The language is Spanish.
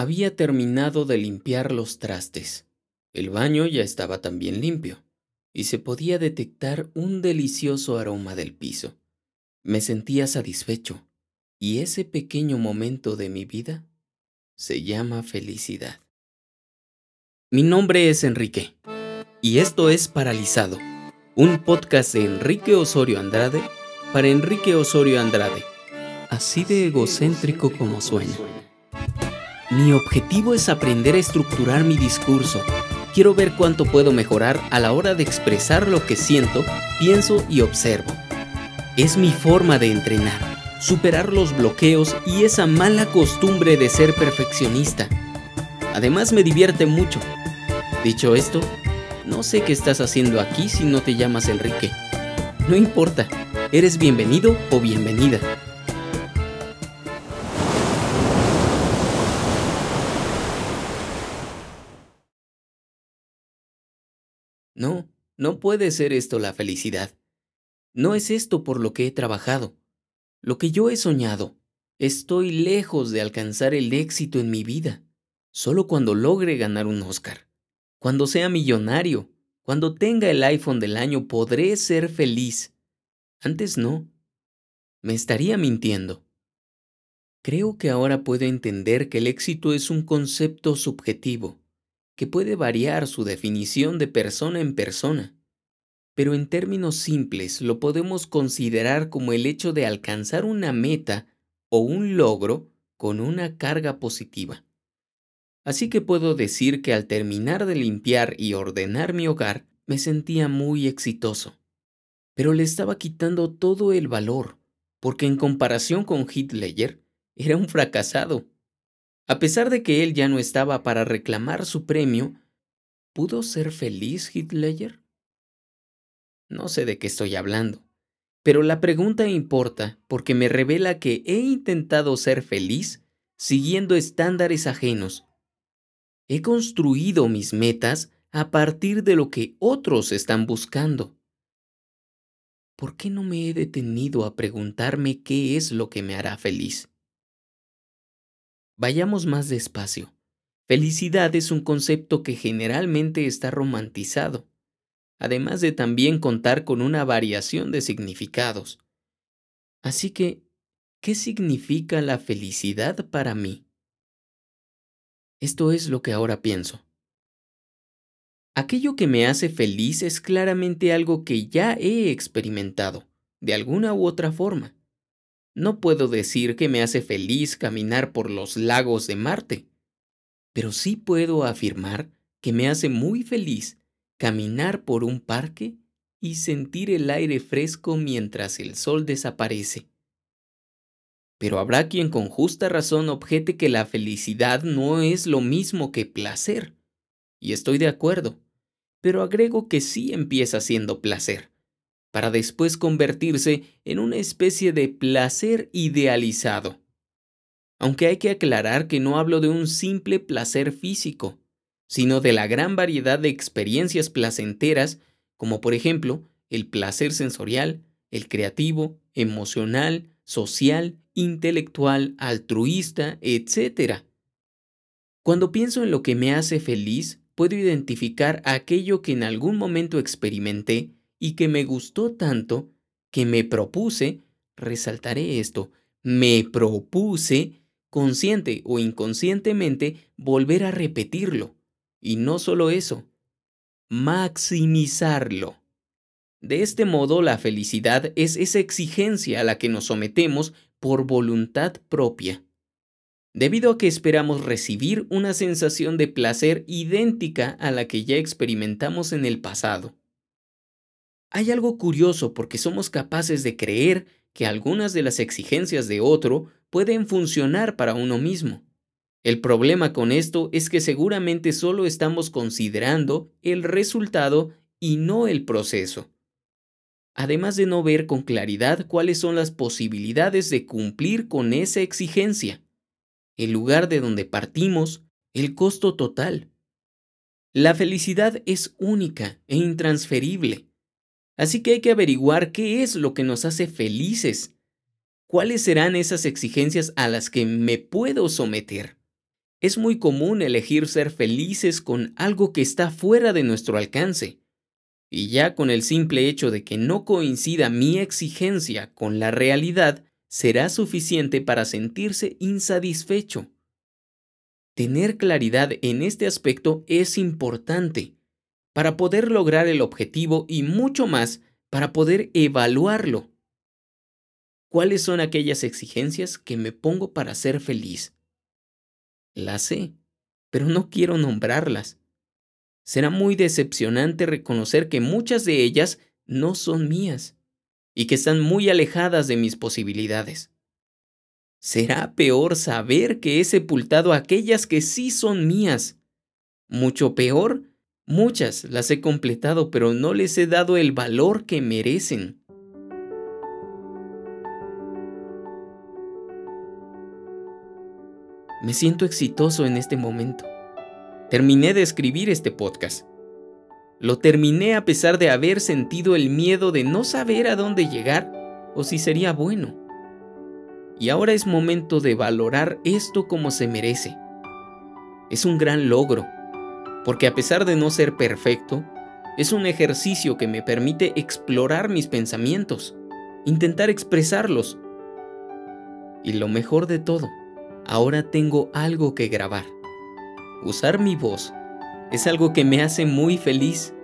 Había terminado de limpiar los trastes. El baño ya estaba también limpio y se podía detectar un delicioso aroma del piso. Me sentía satisfecho y ese pequeño momento de mi vida se llama felicidad. Mi nombre es Enrique y esto es Paralizado, un podcast de Enrique Osorio Andrade para Enrique Osorio Andrade, así de egocéntrico como suena. Mi objetivo es aprender a estructurar mi discurso. Quiero ver cuánto puedo mejorar a la hora de expresar lo que siento, pienso y observo. Es mi forma de entrenar, superar los bloqueos y esa mala costumbre de ser perfeccionista. Además me divierte mucho. Dicho esto, no sé qué estás haciendo aquí si no te llamas Enrique. No importa, eres bienvenido o bienvenida. No, no puede ser esto la felicidad. No es esto por lo que he trabajado. Lo que yo he soñado. Estoy lejos de alcanzar el éxito en mi vida. Solo cuando logre ganar un Oscar. Cuando sea millonario. Cuando tenga el iPhone del año podré ser feliz. Antes no. Me estaría mintiendo. Creo que ahora puedo entender que el éxito es un concepto subjetivo que puede variar su definición de persona en persona, pero en términos simples lo podemos considerar como el hecho de alcanzar una meta o un logro con una carga positiva. Así que puedo decir que al terminar de limpiar y ordenar mi hogar, me sentía muy exitoso. Pero le estaba quitando todo el valor, porque en comparación con Hitler, era un fracasado. A pesar de que él ya no estaba para reclamar su premio, ¿pudo ser feliz Hitler? No sé de qué estoy hablando, pero la pregunta importa porque me revela que he intentado ser feliz siguiendo estándares ajenos. He construido mis metas a partir de lo que otros están buscando. ¿Por qué no me he detenido a preguntarme qué es lo que me hará feliz? Vayamos más despacio. Felicidad es un concepto que generalmente está romantizado, además de también contar con una variación de significados. Así que, ¿qué significa la felicidad para mí? Esto es lo que ahora pienso. Aquello que me hace feliz es claramente algo que ya he experimentado, de alguna u otra forma. No puedo decir que me hace feliz caminar por los lagos de Marte, pero sí puedo afirmar que me hace muy feliz caminar por un parque y sentir el aire fresco mientras el sol desaparece. Pero habrá quien con justa razón objete que la felicidad no es lo mismo que placer. Y estoy de acuerdo, pero agrego que sí empieza siendo placer para después convertirse en una especie de placer idealizado. Aunque hay que aclarar que no hablo de un simple placer físico, sino de la gran variedad de experiencias placenteras, como por ejemplo el placer sensorial, el creativo, emocional, social, intelectual, altruista, etc. Cuando pienso en lo que me hace feliz, puedo identificar aquello que en algún momento experimenté y que me gustó tanto que me propuse, resaltaré esto, me propuse, consciente o inconscientemente, volver a repetirlo. Y no solo eso, maximizarlo. De este modo, la felicidad es esa exigencia a la que nos sometemos por voluntad propia. Debido a que esperamos recibir una sensación de placer idéntica a la que ya experimentamos en el pasado. Hay algo curioso porque somos capaces de creer que algunas de las exigencias de otro pueden funcionar para uno mismo. El problema con esto es que seguramente solo estamos considerando el resultado y no el proceso. Además de no ver con claridad cuáles son las posibilidades de cumplir con esa exigencia, el lugar de donde partimos, el costo total. La felicidad es única e intransferible Así que hay que averiguar qué es lo que nos hace felices. ¿Cuáles serán esas exigencias a las que me puedo someter? Es muy común elegir ser felices con algo que está fuera de nuestro alcance. Y ya con el simple hecho de que no coincida mi exigencia con la realidad, será suficiente para sentirse insatisfecho. Tener claridad en este aspecto es importante para poder lograr el objetivo y mucho más para poder evaluarlo. ¿Cuáles son aquellas exigencias que me pongo para ser feliz? Las sé, pero no quiero nombrarlas. Será muy decepcionante reconocer que muchas de ellas no son mías y que están muy alejadas de mis posibilidades. Será peor saber que he sepultado aquellas que sí son mías. Mucho peor, muchas las he completado pero no les he dado el valor que merecen. Me siento exitoso en este momento. Terminé de escribir este podcast. Lo terminé a pesar de haber sentido el miedo de no saber a dónde llegar o si sería bueno. Y ahora es momento de valorar esto como se merece. Es un gran logro, porque a pesar de no ser perfecto, es un ejercicio que me permite explorar mis pensamientos, intentar expresarlos. Y lo mejor de todo, ahora tengo algo que grabar. Usar mi voz es algo que me hace muy feliz